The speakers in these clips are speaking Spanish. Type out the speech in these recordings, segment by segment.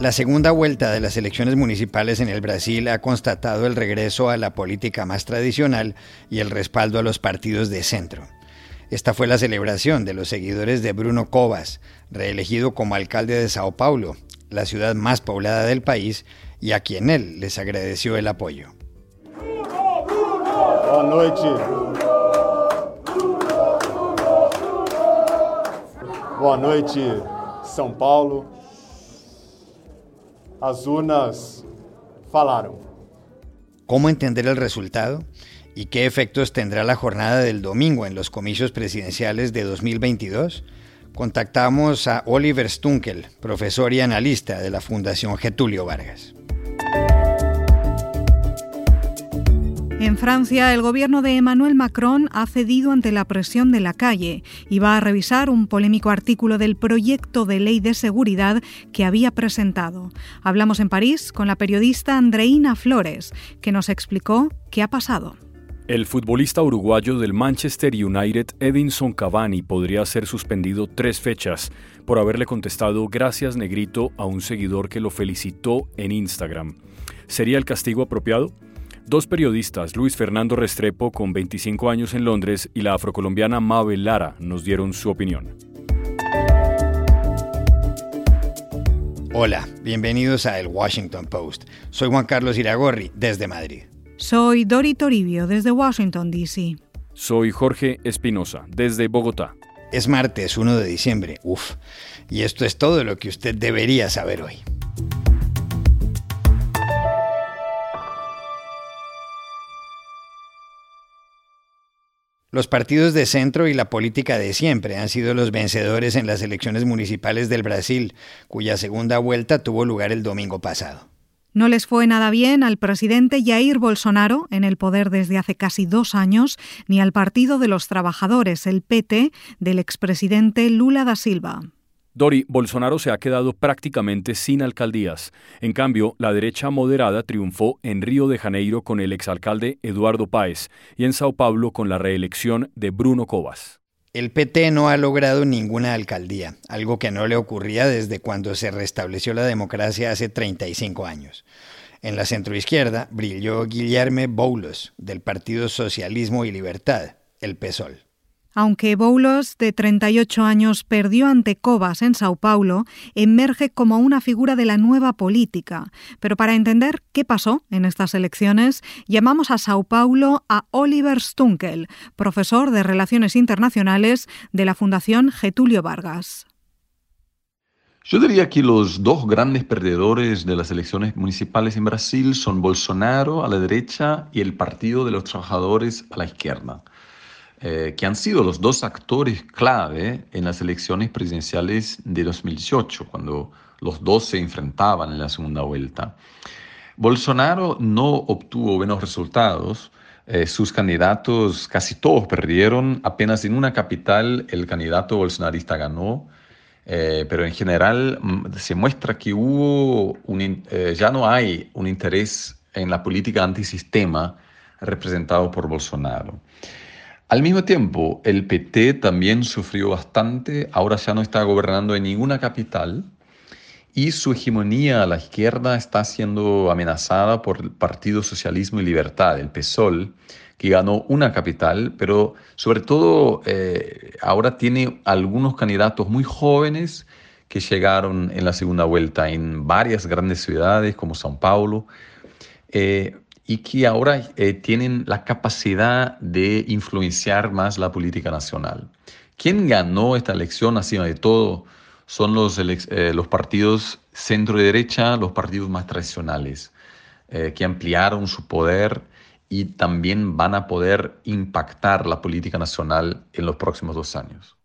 La segunda vuelta de las elecciones municipales en el Brasil ha constatado el regreso a la política más tradicional y el respaldo a los partidos de centro. Esta fue la celebración de los seguidores de Bruno Covas, reelegido como alcalde de Sao Paulo, la ciudad más poblada del país, y a quien él les agradeció el apoyo. Boa noite. Boa noite, São Paulo. As urnas. ¿Cómo entender el resultado? ¿Y qué efectos tendrá la jornada del domingo en los comicios presidenciales de 2022? Contactamos a Oliver Stunkel, profesor y analista de la Fundación Getulio Vargas. En Francia, el gobierno de Emmanuel Macron ha cedido ante la presión de la calle y va a revisar un polémico artículo del proyecto de ley de seguridad que había presentado. Hablamos en París con la periodista Andreina Flores, que nos explicó qué ha pasado. El futbolista uruguayo del Manchester United, Edinson Cavani, podría ser suspendido tres fechas por haberle contestado gracias negrito a un seguidor que lo felicitó en Instagram. ¿Sería el castigo apropiado? Dos periodistas, Luis Fernando Restrepo, con 25 años en Londres, y la afrocolombiana Mabel Lara, nos dieron su opinión. Hola, bienvenidos a El Washington Post. Soy Juan Carlos Iragorri, desde Madrid. Soy Dori Toribio, desde Washington, D.C. Soy Jorge Espinosa, desde Bogotá. Es martes 1 de diciembre, uf, y esto es todo lo que usted debería saber hoy. Los partidos de centro y la política de siempre han sido los vencedores en las elecciones municipales del Brasil, cuya segunda vuelta tuvo lugar el domingo pasado. No les fue nada bien al presidente Jair Bolsonaro, en el poder desde hace casi dos años, ni al Partido de los Trabajadores, el PT, del expresidente Lula da Silva. Dori, Bolsonaro se ha quedado prácticamente sin alcaldías. En cambio, la derecha moderada triunfó en Río de Janeiro con el exalcalde Eduardo Páez y en Sao Paulo con la reelección de Bruno Covas. El PT no ha logrado ninguna alcaldía, algo que no le ocurría desde cuando se restableció la democracia hace 35 años. En la centroizquierda brilló Guillermo Boulos, del Partido Socialismo y Libertad, el PSOL. Aunque Boulos, de 38 años, perdió ante Covas en Sao Paulo, emerge como una figura de la nueva política. Pero para entender qué pasó en estas elecciones, llamamos a Sao Paulo a Oliver Stunkel, profesor de Relaciones Internacionales de la Fundación Getulio Vargas. Yo diría que los dos grandes perdedores de las elecciones municipales en Brasil son Bolsonaro a la derecha y el Partido de los Trabajadores a la izquierda. Eh, que han sido los dos actores clave en las elecciones presidenciales de 2018, cuando los dos se enfrentaban en la segunda vuelta. Bolsonaro no obtuvo buenos resultados. Eh, sus candidatos casi todos perdieron. Apenas en una capital el candidato bolsonarista ganó. Eh, pero en general mm, se muestra que hubo ya no hay un interés en la política antisistema representado por Bolsonaro. Al mismo tiempo, el PT también sufrió bastante, ahora ya no está gobernando en ninguna capital y su hegemonía a la izquierda está siendo amenazada por el Partido Socialismo y Libertad, el PSOL, que ganó una capital, pero sobre todo eh, ahora tiene algunos candidatos muy jóvenes que llegaron en la segunda vuelta en varias grandes ciudades como São Paulo. Eh, y que ahora eh, tienen la capacidad de influenciar más la política nacional. ¿Quién ganó esta elección, encima de todo, son los, eh, partidos centro-derecha, los partidos más tradicionales, eh, que ampliaron su poder y también van a poder impactar la política nacional en los próximos dos años.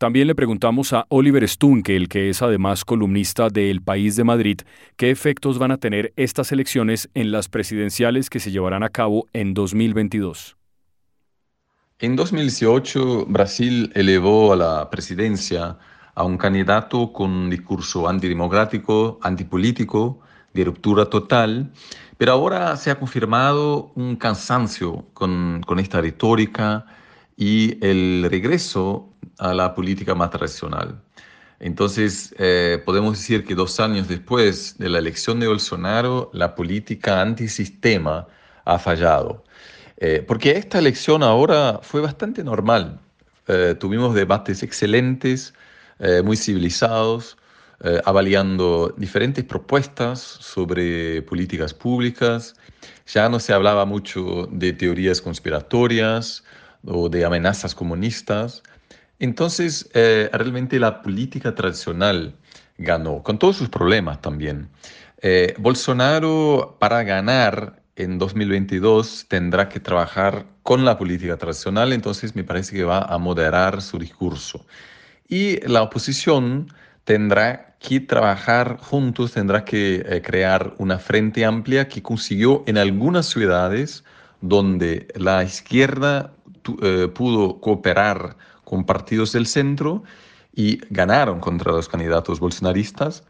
También le preguntamos a Oliver Stunkel, que es además columnista de El País de Madrid, qué efectos van a tener estas elecciones en las presidenciales que se llevarán a cabo en 2022. En 2018, Brasil elevó a la presidencia a un candidato con un discurso antidemocrático, antipolítico, de ruptura total, pero ahora se ha confirmado un cansancio con, con esta retórica y el regreso a la política más tradicional. Entonces, eh, podemos decir que dos años después de la elección de Bolsonaro, la política antisistema ha fallado. Eh, porque esta elección ahora fue bastante normal. Eh, tuvimos debates excelentes, muy civilizados, avaliando diferentes propuestas sobre políticas públicas. Ya no se hablaba mucho de teorías conspiratorias o de amenazas comunistas. Entonces, eh, realmente la política tradicional ganó, con todos sus problemas también. Eh, Bolsonaro, para ganar en 2022, tendrá que trabajar con la política tradicional, entonces me parece que va a moderar su discurso. Y la oposición tendrá que trabajar juntos, tendrá que eh, crear una frente amplia que consiguió en algunas ciudades donde la izquierda pudo cooperar con partidos del centro y ganaron contra los candidatos bolsonaristas.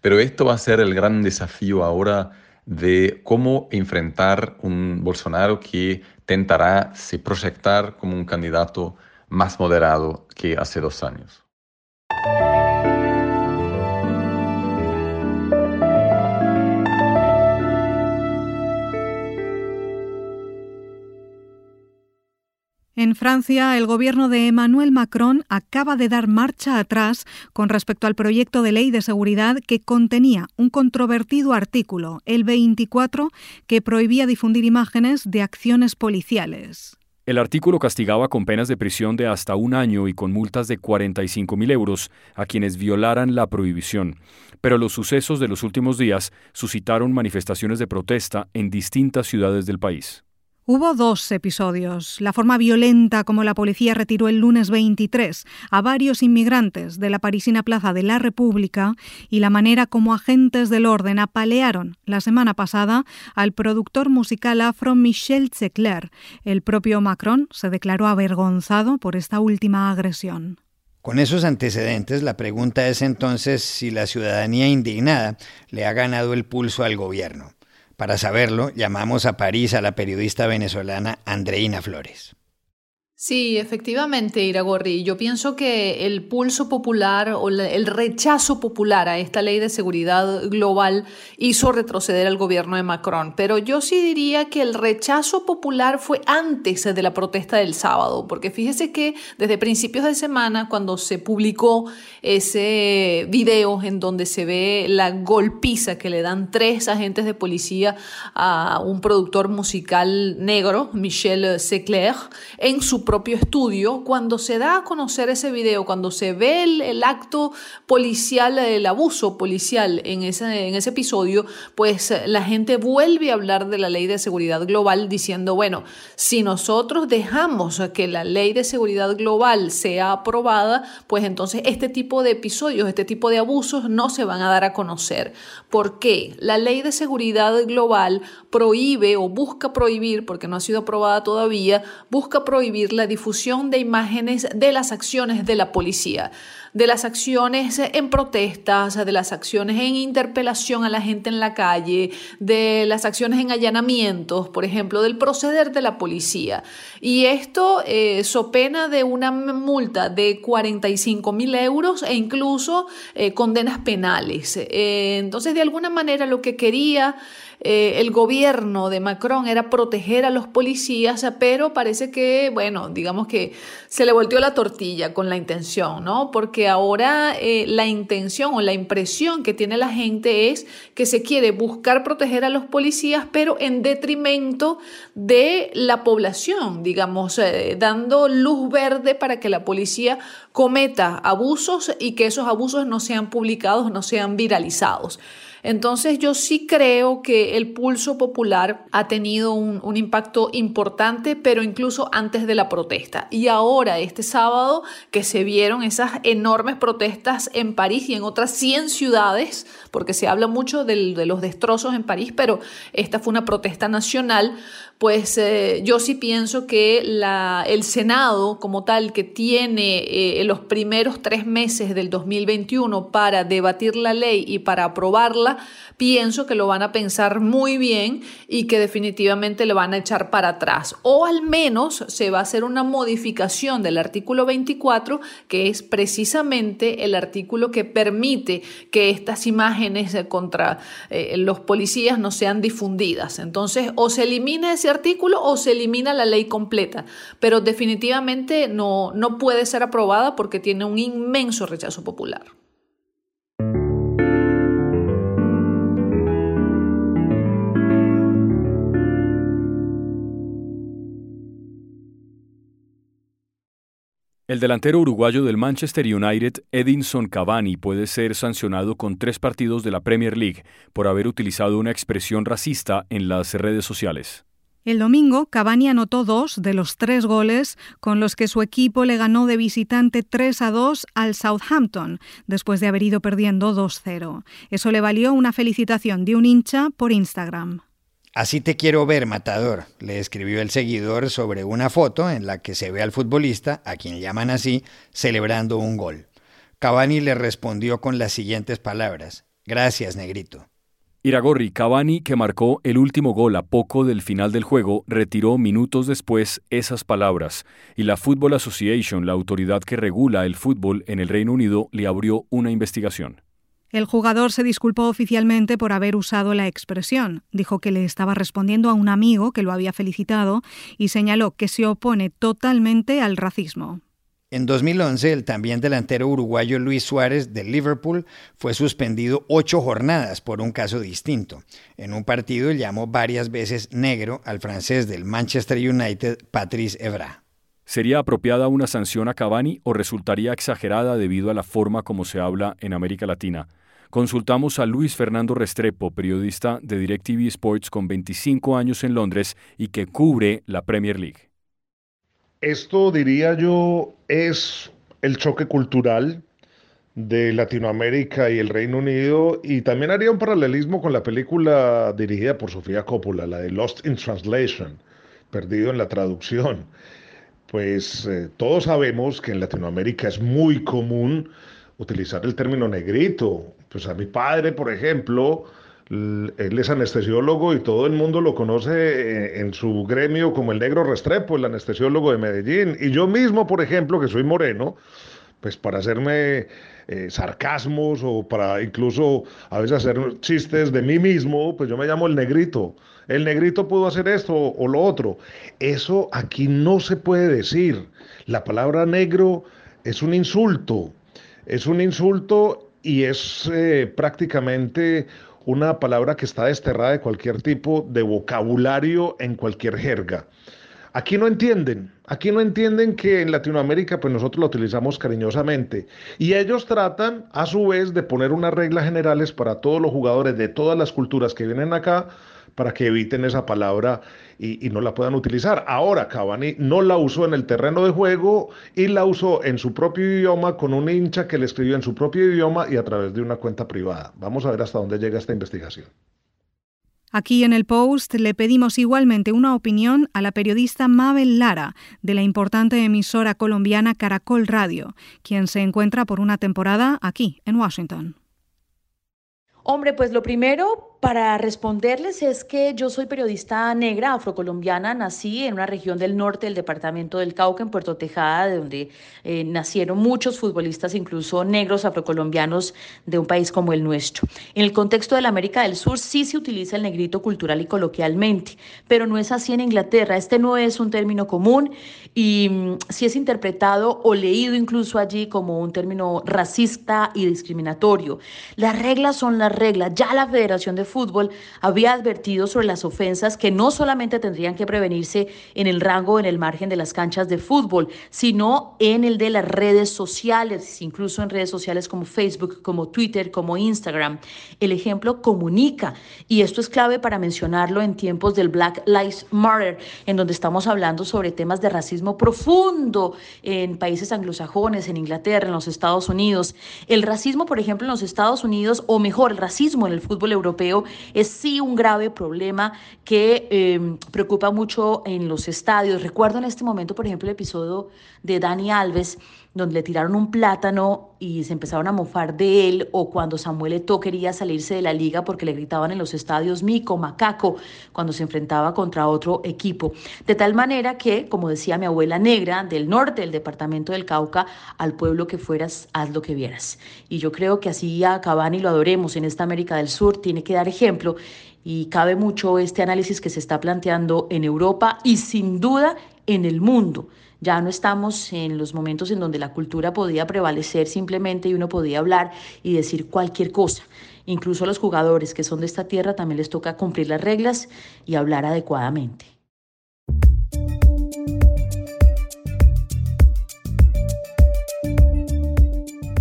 Pero esto va a ser el gran desafío ahora de cómo enfrentar un Bolsonaro que tentará se proyectar como un candidato más moderado que hace dos años. En Francia, el gobierno de Emmanuel Macron acaba de dar marcha atrás con respecto al proyecto de ley de seguridad que contenía un controvertido artículo, el 24, que prohibía difundir imágenes de acciones policiales. El artículo castigaba con penas de prisión de hasta un año y con multas de 45.000 euros a quienes violaran la prohibición. Pero los sucesos de los últimos días suscitaron manifestaciones de protesta en distintas ciudades del país. Hubo dos episodios. La forma violenta como la policía retiró el lunes 23 a varios inmigrantes de la parisina Plaza de la República y la manera como agentes del orden apalearon la semana pasada al productor musical afro Michel Zecler. El propio Macron se declaró avergonzado por esta última agresión. Con esos antecedentes, la pregunta es entonces si la ciudadanía indignada le ha ganado el pulso al gobierno. Para saberlo, llamamos a París a la periodista venezolana Andreina Flores. Sí, efectivamente, Iragorri. Yo pienso que el pulso popular o el rechazo popular a esta ley de seguridad global hizo retroceder al gobierno de Macron. Pero yo sí diría que el rechazo popular fue antes de la protesta del sábado, porque fíjese que desde principios de semana, cuando se publicó ese video en donde se ve la golpiza que le dan tres agentes de policía a un productor musical negro, Michel Secler, en su propio estudio, cuando se da a conocer ese video, cuando se ve el, acto policial, el abuso policial en ese, en ese episodio, pues la gente vuelve a hablar de la ley de seguridad global diciendo, bueno, si nosotros dejamos que la ley de seguridad global sea aprobada, pues entonces este tipo de episodios, este tipo de abusos no se van a dar a conocer. ¿Por qué? La ley de seguridad global prohíbe o busca prohibir, porque no ha sido aprobada todavía, busca prohibir la difusión de imágenes de las acciones de la policía de las acciones en protestas, de las acciones en interpelación a la gente en la calle, de las acciones en allanamientos, por ejemplo, del proceder de la policía. Y esto eh, so pena de una multa de 45 mil euros e incluso eh, condenas penales. Eh, entonces, de alguna manera, lo que quería eh, el gobierno de Macron era proteger a los policías, pero parece que, bueno, digamos que se le volteó la tortilla con la intención, ¿no? Ahora eh, la intención o la impresión que tiene la gente es que se quiere buscar proteger a los policías, pero en detrimento de la población, digamos, eh, dando luz verde para que la policía cometa abusos y que esos abusos no sean publicados, no sean viralizados. Entonces yo sí creo que el pulso popular ha tenido un, impacto importante, pero incluso antes de la protesta. Y ahora, este sábado, que se vieron esas enormes protestas en París y en otras 100 ciudades, porque se habla mucho de los destrozos en París, pero esta fue una protesta nacional, pues eh, yo sí pienso que el Senado como tal, que tiene eh, los primeros tres meses del 2021 para debatir la ley y para aprobarla, pienso que lo van a pensar muy bien y que definitivamente le van a echar para atrás. O al menos se va a hacer una modificación del artículo 24, que es precisamente el artículo que permite que estas imágenes contra eh, los policías no sean difundidas. Entonces, o se elimina ese artículo o se elimina la ley completa. Pero definitivamente no, no puede ser aprobada porque tiene un inmenso rechazo popular. El delantero uruguayo del Manchester United, Edinson Cavani, puede ser sancionado con tres partidos de la Premier League por haber utilizado una expresión racista en las redes sociales. El domingo, Cavani anotó dos de los tres goles con los que su equipo le ganó de visitante 3 a 2 al Southampton, después de haber ido perdiendo 2-0. Eso le valió una felicitación de un hincha por Instagram. Así te quiero ver, matador, le escribió el seguidor sobre una foto en la que se ve al futbolista, a quien llaman así, celebrando un gol. Cavani le respondió con las siguientes palabras, Gracias, negrito. Iragorri Cavani, que marcó el último gol a poco del final del juego, retiró minutos después esas palabras, y la Football Association, la autoridad que regula el fútbol en el Reino Unido, le abrió una investigación. El jugador se disculpó oficialmente por haber usado la expresión. Dijo que le estaba respondiendo a un amigo que lo había felicitado y señaló que se opone totalmente al racismo. En 2011, el también delantero uruguayo Luis Suárez de Liverpool fue suspendido ocho jornadas por un caso distinto. En un partido llamó varias veces negro al francés del Manchester United, Patrice Evra. ¿Sería apropiada una sanción a Cavani o resultaría exagerada debido a la forma como se habla en América Latina? Consultamos a Luis Fernando Restrepo, periodista de DirecTV Sports con 25 años en Londres y que cubre la Premier League. Esto, diría yo, es el choque cultural de Latinoamérica y el Reino Unido y también haría un paralelismo con la película dirigida por Sofía Coppola, la de Lost in Translation, perdido en la traducción pues eh, todos sabemos que en Latinoamérica es muy común utilizar el término negrito. Pues a mi padre, por ejemplo, él es anestesiólogo y todo el mundo lo conoce eh, en su gremio como el negro Restrepo, el anestesiólogo de Medellín. Y yo mismo, por ejemplo, que soy moreno, pues para hacerme eh, sarcasmos o para incluso a veces hacer chistes de mí mismo, pues yo me llamo el negrito el negrito pudo hacer esto o lo otro. Eso aquí no se puede decir. La palabra negro es un insulto, es un insulto y es eh, prácticamente una palabra que está desterrada de cualquier tipo de vocabulario en cualquier jerga. Aquí no entienden, aquí no entienden que en Latinoamérica pues nosotros lo utilizamos cariñosamente y ellos tratan a su vez de poner unas reglas generales para todos los jugadores de todas las culturas que vienen acá para que eviten esa palabra y, no la puedan utilizar. Ahora, Cavani no la usó en el terreno de juego y la usó en su propio idioma con un hincha que le escribió en su propio idioma y a través de una cuenta privada. Vamos a ver hasta dónde llega esta investigación. Aquí en el Post le pedimos igualmente una opinión a la periodista Mabel Lara, de la importante emisora colombiana Caracol Radio, quien se encuentra por una temporada aquí, en Washington. Hombre, pues lo primero, para responderles es que yo soy periodista negra, afrocolombiana, nací en una región del norte del departamento del Cauca, en Puerto Tejada, de donde eh, nacieron muchos futbolistas, incluso negros afrocolombianos de un país como el nuestro. En el contexto de la América del Sur sí se utiliza el negrito cultural y coloquialmente, pero no es así en Inglaterra. Este no es un término común y mm, sí es interpretado o leído incluso allí como un término racista y discriminatorio. Las reglas son las reglas. Ya la Federación de Fútbol había advertido sobre las ofensas que no solamente tendrían que prevenirse en el rango en el margen de las canchas de fútbol, sino en el de las redes sociales, incluso en redes sociales como Facebook, como Twitter, como Instagram. El ejemplo comunica y esto es clave para mencionarlo en tiempos del Black Lives Matter, en donde estamos hablando sobre temas de racismo profundo en países anglosajones, en Inglaterra, en los Estados Unidos. El racismo, por ejemplo, en los Estados Unidos, o mejor, el racismo en el fútbol europeo, es sí un grave problema que em, preocupa mucho en los estadios. Recuerdo en este momento, por ejemplo, el episodio de Dani Alves donde le tiraron un plátano y se empezaron a mofar de él, o cuando Samuel Eto'o quería salirse de la liga porque le gritaban en los estadios mico, macaco, cuando se enfrentaba contra otro equipo. De tal manera que, como decía mi abuela negra del norte del departamento del Cauca, al pueblo que fueras, haz lo que vieras. Y yo creo que así a Cavani lo adoremos en esta América del Sur, tiene que dar ejemplo y cabe mucho este análisis que se está planteando en Europa y sin duda en el mundo. Ya no estamos en los momentos en donde la cultura podía prevalecer simplemente y uno podía hablar y decir cualquier cosa. Incluso a los jugadores que son de esta tierra también les toca cumplir las reglas y hablar adecuadamente.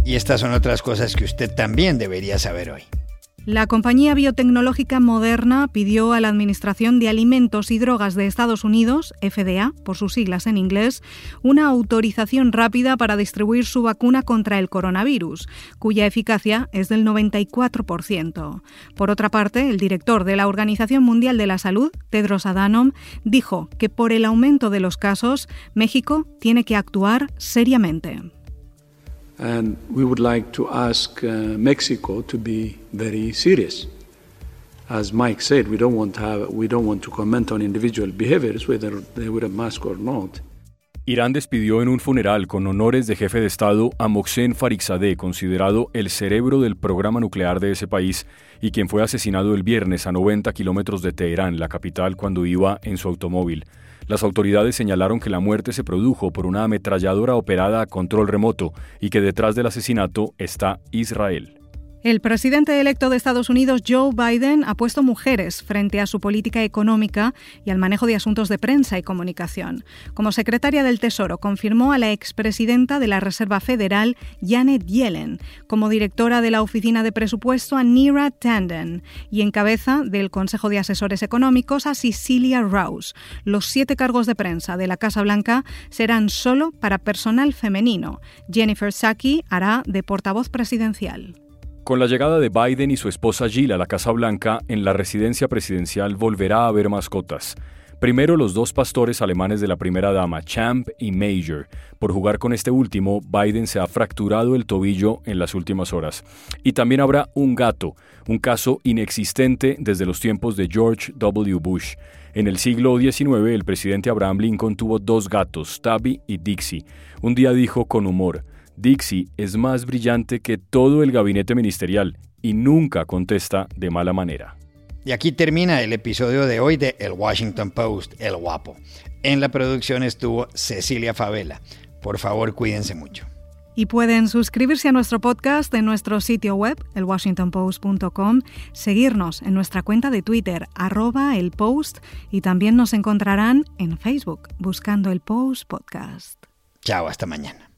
Y estas son otras cosas que usted también debería saber hoy. La compañía biotecnológica Moderna pidió a la Administración de Alimentos y Drogas de Estados Unidos, FDA, por sus siglas en inglés, una autorización rápida para distribuir su vacuna contra el coronavirus, cuya eficacia es del 94%. Por otra parte, el director de la Organización Mundial de la Salud, Tedros Adhanom, dijo que por el aumento de los casos, México tiene que actuar seriamente. And we would like to ask uh, Mexico to be very serious. As Mike said, we don't want to have, we don't want to comment on individual behaviors, whether they wear a mask or not. Irán despidió en un funeral con honores de jefe de Estado a Mohsen Farizadeh, considerado el cerebro del programa nuclear de ese país y quien fue asesinado el viernes a 90 kilómetros de Teherán, la capital, cuando iba en su automóvil. Las autoridades señalaron que la muerte se produjo por una ametralladora operada a control remoto y que detrás del asesinato está Israel. El presidente electo de Estados Unidos, Joe Biden, ha puesto mujeres frente a su política económica y al manejo de asuntos de prensa y comunicación. Como secretaria del Tesoro, confirmó a la expresidenta de la Reserva Federal, Janet Yellen, como directora de la Oficina de Presupuesto a Nira Tanden y en cabeza del Consejo de Asesores Económicos a Cecilia Rouse. Los siete cargos de prensa de la Casa Blanca serán solo para personal femenino. Jennifer Psaki hará de portavoz presidencial. Con la llegada de Biden y su esposa Jill a la Casa Blanca, en la residencia presidencial volverá a haber mascotas. Primero los dos pastores alemanes de la primera dama, Champ y Major. Por jugar con este último, Biden se ha fracturado el tobillo en las últimas horas. Y también habrá un gato, un caso inexistente desde los tiempos de George W. Bush. En el siglo XIX, el presidente Abraham Lincoln tuvo dos gatos, Tabby y Dixie. Un día dijo con humor, Dixie es más brillante que todo el gabinete ministerial y nunca contesta de mala manera. Y aquí termina el episodio de hoy de El Washington Post, El Guapo. En la producción estuvo Cecilia Favela. Por favor, cuídense mucho. Y pueden suscribirse a nuestro podcast en nuestro sitio web, elwashingtonpost.com, seguirnos en nuestra cuenta de Twitter, arroba el post, y también nos encontrarán en Facebook buscando el Post Podcast. Chao, hasta mañana.